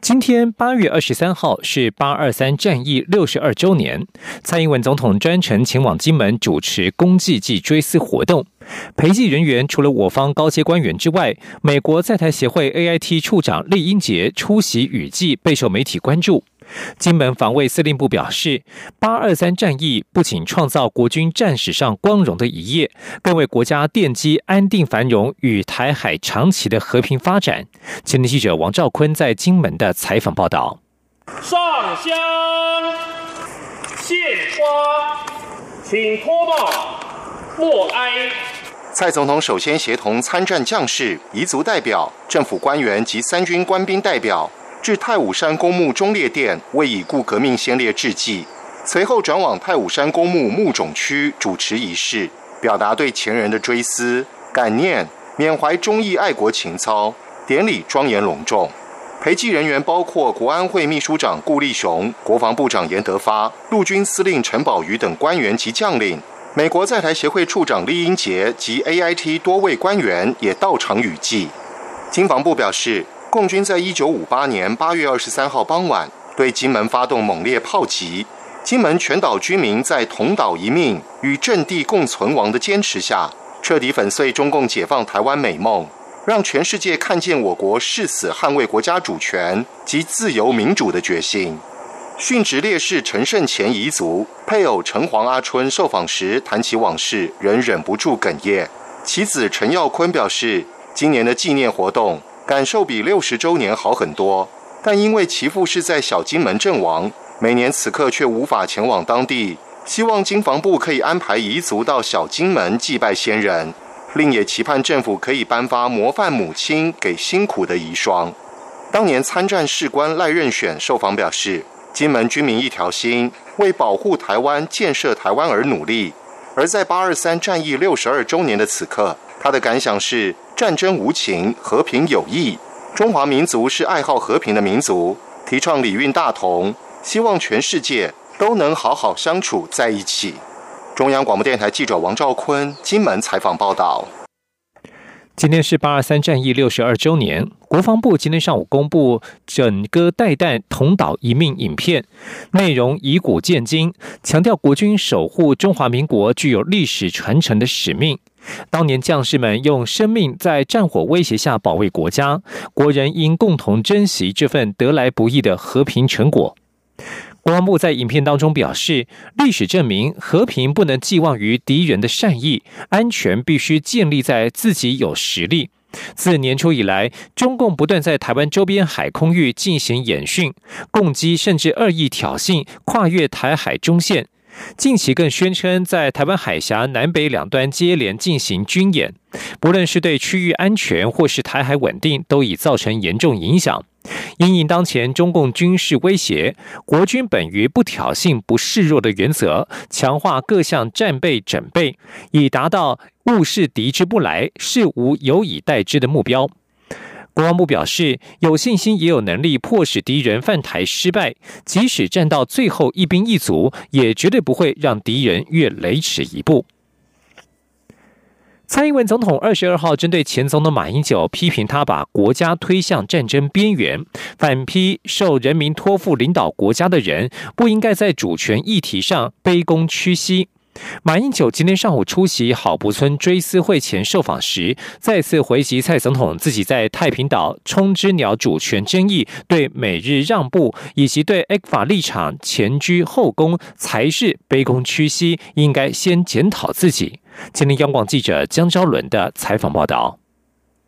今天八月二十三号是八二三战役六十二周年，蔡英文总统专程前往金门主持公祭暨追思活动。陪祭人员除了我方高阶官员之外，美国在台协会 AIT 处长厉英杰出席雨季，备受媒体关注。金门防卫司令部表示，八二三战役不仅创造国军战史上光荣的一页，更为国家奠基安定繁荣与台海长期的和平发展。前天记者王兆坤在金门的采访报道：上香献花，请脱帽默哀。蔡总统首先协同参战将士、彝族代表、政府官员及三军官兵代表。至太武山公墓忠烈殿为已故革命先烈致祭，随后转往太武山公墓墓冢区主持仪式，表达对前人的追思、感念、缅怀忠义爱国情操。典礼庄严隆重，陪祭人员包括国安会秘书长顾立雄、国防部长严德发、陆军司令陈宝瑜等官员及将领。美国在台协会处长厉英杰及 AIT 多位官员也到场雨祭。经防部表示。共军在一九五八年八月二十三号傍晚对金门发动猛烈炮击，金门全岛居民在同岛一命与阵地共存亡的坚持下，彻底粉碎中共解放台湾美梦，让全世界看见我国誓死捍卫国家主权及自由民主的决心。殉职烈士陈胜乾彝族配偶陈黄阿春受访时谈起往事，仍忍不住哽咽。其子陈耀坤表示，今年的纪念活动。感受比六十周年好很多，但因为其父是在小金门阵亡，每年此刻却无法前往当地。希望经防部可以安排彝族到小金门祭拜先人，另也期盼政府可以颁发模范母亲给辛苦的遗孀。当年参战士官赖任选受访表示，金门军民一条心，为保护台湾、建设台湾而努力。而在八二三战役六十二周年的此刻，他的感想是。战争无情，和平有益。中华民族是爱好和平的民族，提倡礼运大同，希望全世界都能好好相处在一起。中央广播电台记者王兆坤金门采访报道。今天是八二三战役六十二周年，国防部今天上午公布《整个带弹同岛一命》影片，内容以古鉴今，强调国军守护中华民国具有历史传承的使命。当年将士们用生命在战火威胁下保卫国家，国人应共同珍惜这份得来不易的和平成果。国防部在影片当中表示，历史证明，和平不能寄望于敌人的善意，安全必须建立在自己有实力。自年初以来，中共不断在台湾周边海空域进行演训、攻击，甚至恶意挑衅，跨越台海中线。近期更宣称在台湾海峡南北两端接连进行军演，不论是对区域安全或是台海稳定，都已造成严重影响。因应当前中共军事威胁，国军本于不挑衅、不示弱的原则，强化各项战备准备，以达到物视敌之不来，事无有以待之的目标。国防部表示，有信心也有能力迫使敌人犯台失败，即使战到最后一兵一卒，也绝对不会让敌人越雷池一步。蔡英文总统二十二号针对前总统马英九批评他把国家推向战争边缘，反批受人民托付领导国家的人不应该在主权议题上卑躬屈膝。马英九今天上午出席好不村追思会前受访时，再次回击蔡总统自己在太平岛冲之鸟主权争议、对美日让步以及对 A 法立场前居后攻，才是卑躬屈膝，应该先检讨自己。今天央广记者江昭伦的采访报道。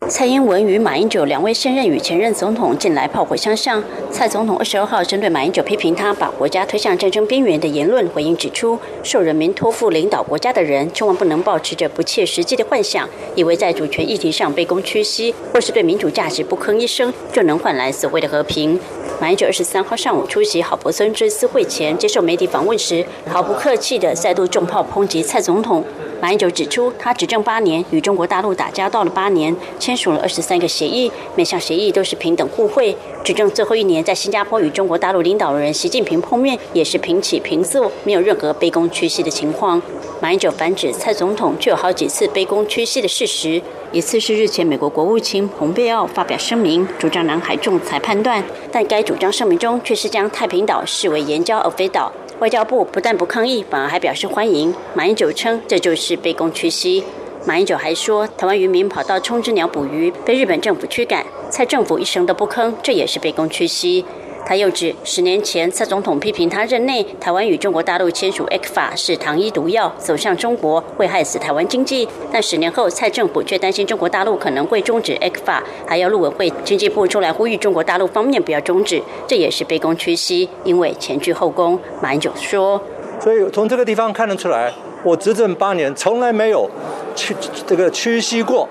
蔡英文与马英九两位现任与前任总统近来炮火相向。蔡总统二十二号针对马英九批评他把国家推向战争边缘的言论回应指出，受人民托付领导国家的人，千万不能抱持着不切实际的幻想，以为在主权议题上卑躬屈膝，或是对民主价值不吭一声，就能换来所谓的和平。马英九二十三号上午出席郝柏村追思会前接受媒体访问时，毫不客气地再度重炮抨击蔡总统。马英九指出，他执政八年，与中国大陆打交道了八年，签署了二十三个协议，每项协议都是平等互惠。执政最后一年，在新加坡与中国大陆领导人习近平碰面，也是平起平坐，没有任何卑躬屈膝的情况。马英九反指蔡总统却有好几次卑躬屈膝的事实，一次是日前美国国务卿蓬佩奥发表声明，主张南海仲裁判断，但该主张声明中却是将太平岛视为岩礁而非岛。外交部不但不抗议，反而还表示欢迎。马英九称这就是卑躬屈膝。马英九还说，台湾渔民跑到冲之鸟捕鱼，被日本政府驱赶，蔡政府一声都不吭，这也是卑躬屈膝。他又指，十年前蔡总统批评他任内台湾与中国大陆签署 A 法是糖衣毒药，走向中国会害死台湾经济。但十年后，蔡政府却担心中国大陆可能会终止 A 法，还要陆委会、经济部出来呼吁中国大陆方面不要终止，这也是卑躬屈膝，因为前倨后恭。马英九说：“所以从这个地方看得出来，我执政八年从来没有屈这个屈膝过。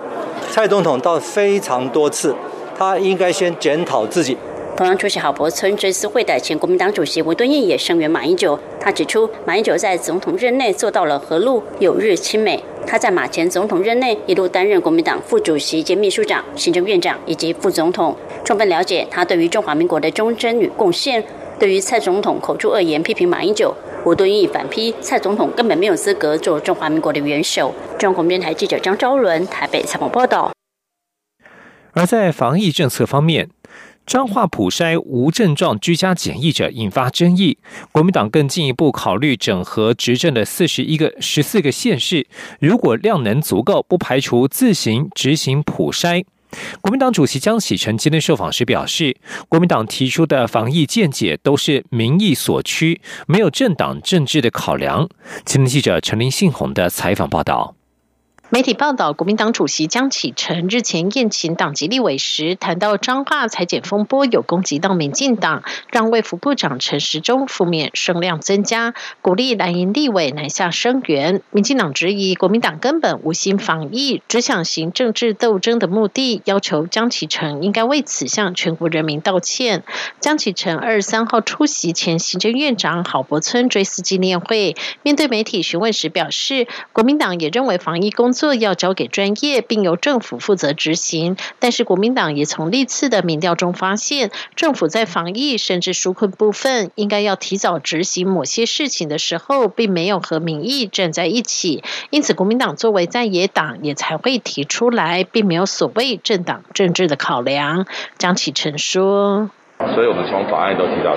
蔡总统倒非常多次，他应该先检讨自己。”同样出席郝柏村追思会的前国民党主席吴敦义也声援马英九。他指出，马英九在总统任内做到了和路友日亲美。他在马前总统任内一路担任国民党副主席兼秘书长、行政院长以及副总统，充分了解他对于中华民国的忠贞与贡献。对于蔡总统口出恶言批评马英九，吴敦义反批蔡总统根本没有资格做中华民国的元首。中国电台记者张昭伦台北采访报道。而在防疫政策方面。彰化普筛无症状居家检疫者引发争议，国民党更进一步考虑整合执政的四十一个、十四个县市，如果量能足够，不排除自行执行普筛。国民党主席江启臣今天受访时表示，国民党提出的防疫见解都是民意所趋，没有政党政治的考量。青年记者陈林信宏的采访报道。媒体报道，国民党主席江启臣日前宴请党籍立委时，谈到彰化裁剪风波有攻击到民进党，让卫福部长陈时中负面声量增加，鼓励蓝营立委南下声援。民进党质疑国民党根本无心防疫，只想行政治斗争的目的，要求江启臣应该为此向全国人民道歉。江启臣二十三号出席前行政院长郝柏村追思纪念会，面对媒体询问时表示，国民党也认为防疫工作。要交给专业，并由政府负责执行。但是国民党也从历次的民调中发现，政府在防疫甚至纾困部分，应该要提早执行某些事情的时候，并没有和民意站在一起。因此，国民党作为在野党，也才会提出来，并没有所谓政党政治的考量。张启成说。所以我们从法案都提到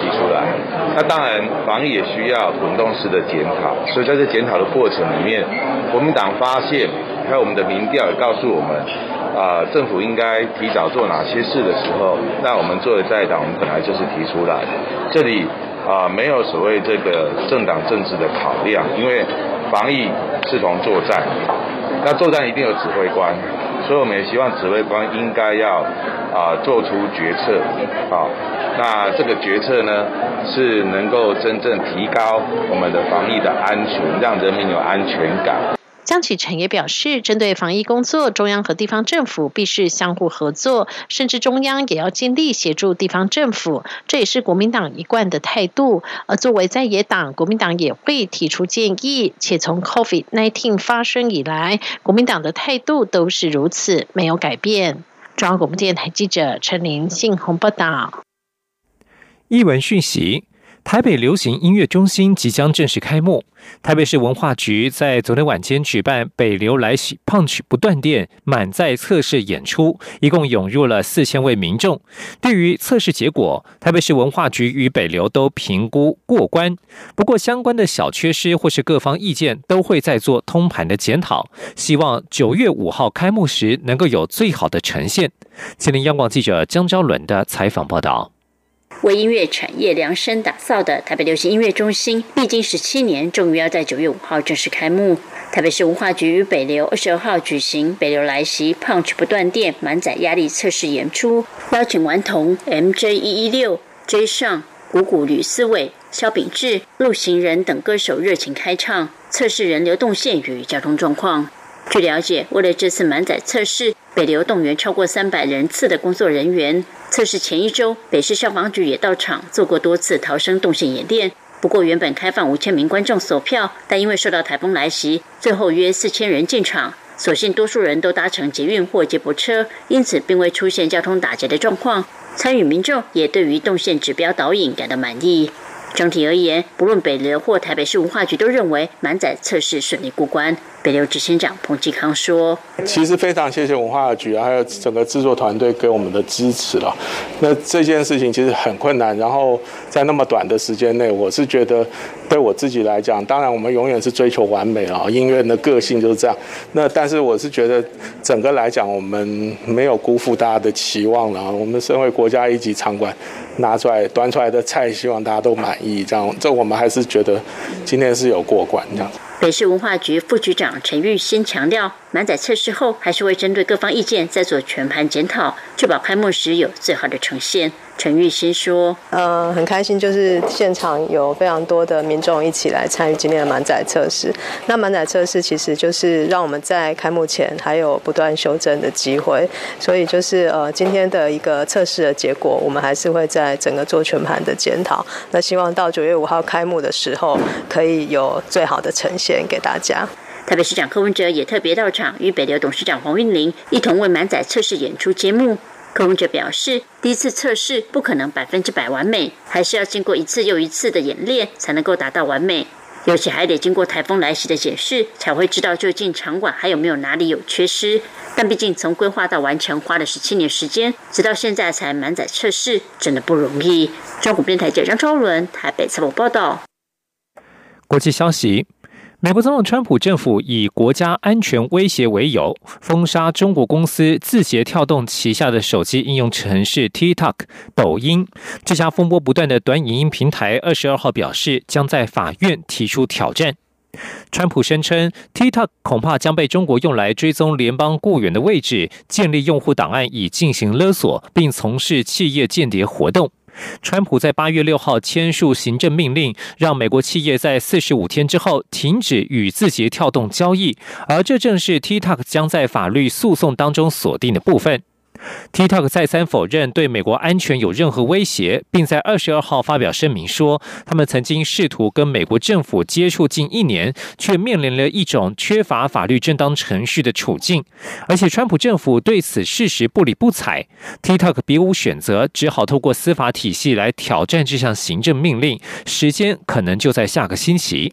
提出来，那当然防疫也需要滚动式的检讨，所以在这检讨的过程里面，国民党发现，还有我们的民调也告诉我们，啊，政府应该提早做哪些事的时候，那我们作为在党，我们本来就是提出来，这里啊没有所谓这个政党政治的考量，因为防疫是同作战，那作战一定有指挥官。所以我们也希望指挥官应该要啊做出决策，啊，那这个决策呢是能够真正提高我们的防疫的安全，让人民有安全感。江启臣也表示，针对防疫工作，中央和地方政府必须相互合作，甚至中央也要尽力协助地方政府，这也是国民党一贯的态度。而作为在野党，国民党也会提出建议，且从 COVID-19 发生以来，国民党的态度都是如此，没有改变。中央广播电台记者陈琳信鸿报道。译文讯息。台北流行音乐中心即将正式开幕。台北市文化局在昨天晚间举办“北流来袭，Punch 不断电”满载测试演出，一共涌入了四千位民众。对于测试结果，台北市文化局与北流都评估过关。不过，相关的小缺失或是各方意见都会再做通盘的检讨，希望九月五号开幕时能够有最好的呈现。吉林央广记者江昭伦的采访报道。为音乐产业量身打造的台北流行音乐中心，历经十七年，终于要在九月五号正式开幕。台北市文化局与北流二十二号举行“北流来袭，Punch 不断电”满载压力测试演出，邀请顽童 MJ 一一六、J 上、谷谷吕思伟、萧秉治、陆行人等歌手热情开唱，测试人流动线与交通状况。据了解，为了这次满载测试，北流动员超过三百人次的工作人员。测试前一周，北市消防局也到场做过多次逃生动线演练。不过原本开放五千名观众索票，但因为受到台风来袭，最后约四千人进场。所幸多数人都搭乘捷运或接驳车，因此并未出现交通打劫的状况。参与民众也对于动线指标导引感到满意。整体而言，不论北流或台北市文化局都认为满载测试顺利过关。北流执行长彭继康说：“其实非常谢谢文化局，还有整个制作团队给我们的支持了。那这件事情其实很困难，然后在那么短的时间内，我是觉得对我自己来讲，当然我们永远是追求完美啊，音乐人的个性就是这样。那但是我是觉得整个来讲，我们没有辜负大家的期望了。我们身为国家一级场馆，拿出来端出来的菜，希望大家都满意。这样，这我们还是觉得今天是有过关这样子。”北市文化局副局长陈玉新强调，满载测试后还是会针对各方意见再做全盘检讨，确保开幕时有最好的呈现。陈玉新说：“呃，很开心，就是现场有非常多的民众一起来参与今天的满载测试。那满载测试其实就是让我们在开幕前还有不断修正的机会，所以就是呃今天的一个测试的结果，我们还是会在整个做全盘的检讨。那希望到九月五号开幕的时候，可以有最好的呈现给大家。”台北市长柯文哲也特别到场，与北流董事长黄韵玲一同为满载测试演出节目。柯文哲表示，第一次测试不可能百分之百完美，还是要经过一次又一次的演练才能够达到完美，尤其还得经过台风来袭的检视，才会知道究竟场馆还有没有哪里有缺失。但毕竟从规划到完成花了十七年时间，直到现在才满载测试，真的不容易。中国电台记者张超伦台北采访报道。国际消息。美国总统川普政府以国家安全威胁为由，封杀中国公司字节跳动旗下的手机应用程式 TikTok（ 抖音）。这家风波不断的短影音平台二十二号表示，将在法院提出挑战。川普声称，TikTok 恐怕将被中国用来追踪联邦雇员的位置、建立用户档案以进行勒索，并从事企业间谍活动。川普在八月六号签署行政命令，让美国企业在四十五天之后停止与字节跳动交易，而这正是 TikTok 将在法律诉讼当中锁定的部分。TikTok 再三否认对美国安全有任何威胁，并在二十二号发表声明说，他们曾经试图跟美国政府接触近一年，却面临了一种缺乏法律正当程序的处境。而且，川普政府对此事实不理不睬，TikTok 别无选择，只好透过司法体系来挑战这项行政命令，时间可能就在下个星期。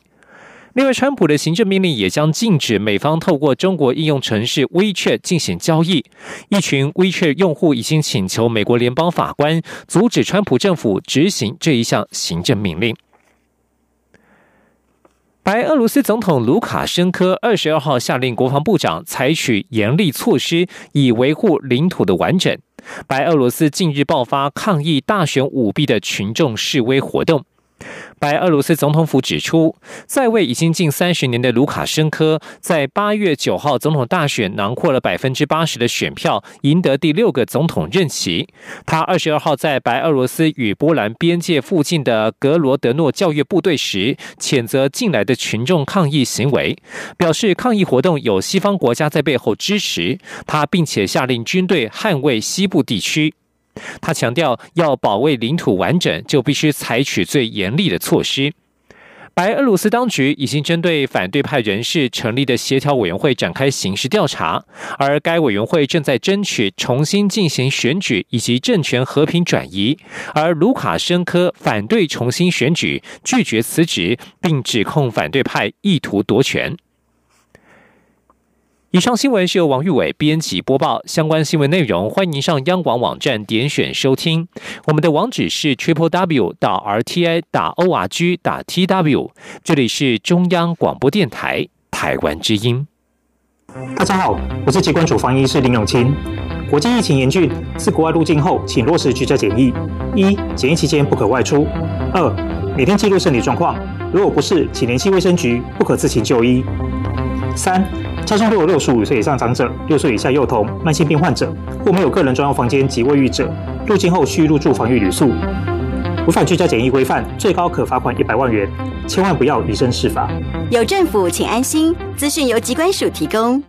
另外，川普的行政命令也将禁止美方透过中国应用程式 WeChat 进行交易。一群 WeChat 用户已经请求美国联邦法官阻止川普政府执行这一项行政命令。白俄罗斯总统卢卡申科二十二号下令国防部长采取严厉措施，以维护领土的完整。白俄罗斯近日爆发抗议大选舞弊的群众示威活动。白俄罗斯总统府指出，在位已经近三十年的卢卡申科，在八月九号总统大选囊括了百分之八十的选票，赢得第六个总统任期。他二十二号在白俄罗斯与波兰边界附近的格罗德诺教育部队时，谴责进来的群众抗议行为，表示抗议活动有西方国家在背后支持他，并且下令军队捍卫西部地区。他强调，要保卫领土完整，就必须采取最严厉的措施。白俄罗斯当局已经针对反对派人士成立的协调委员会展开刑事调查，而该委员会正在争取重新进行选举以及政权和平转移。而卢卡申科反对重新选举，拒绝辞职，并指控反对派意图夺权。以上新闻是由王玉伟编辑播报。相关新闻内容，欢迎上央广网站点选收听。我们的网址是 triple w 打 r t i 打 o r g 打 t w。这里是中央广播电台台湾之音。大家好，我是疾管署防疫师林永清。国际疫情严峻，自国外入境后，请落实居家检疫：一、检疫期间不可外出；二、每天记录身体状况，如果不是，请联系卫生局，不可自行就医；三。家中都有六十五岁以上长者、六岁以下幼童、慢性病患者或没有个人专用房间及卫浴者，入境后需入住防疫旅宿。违反居家检疫规范，最高可罚款一百万元。千万不要以身试法。有政府，请安心。资讯由机关署提供。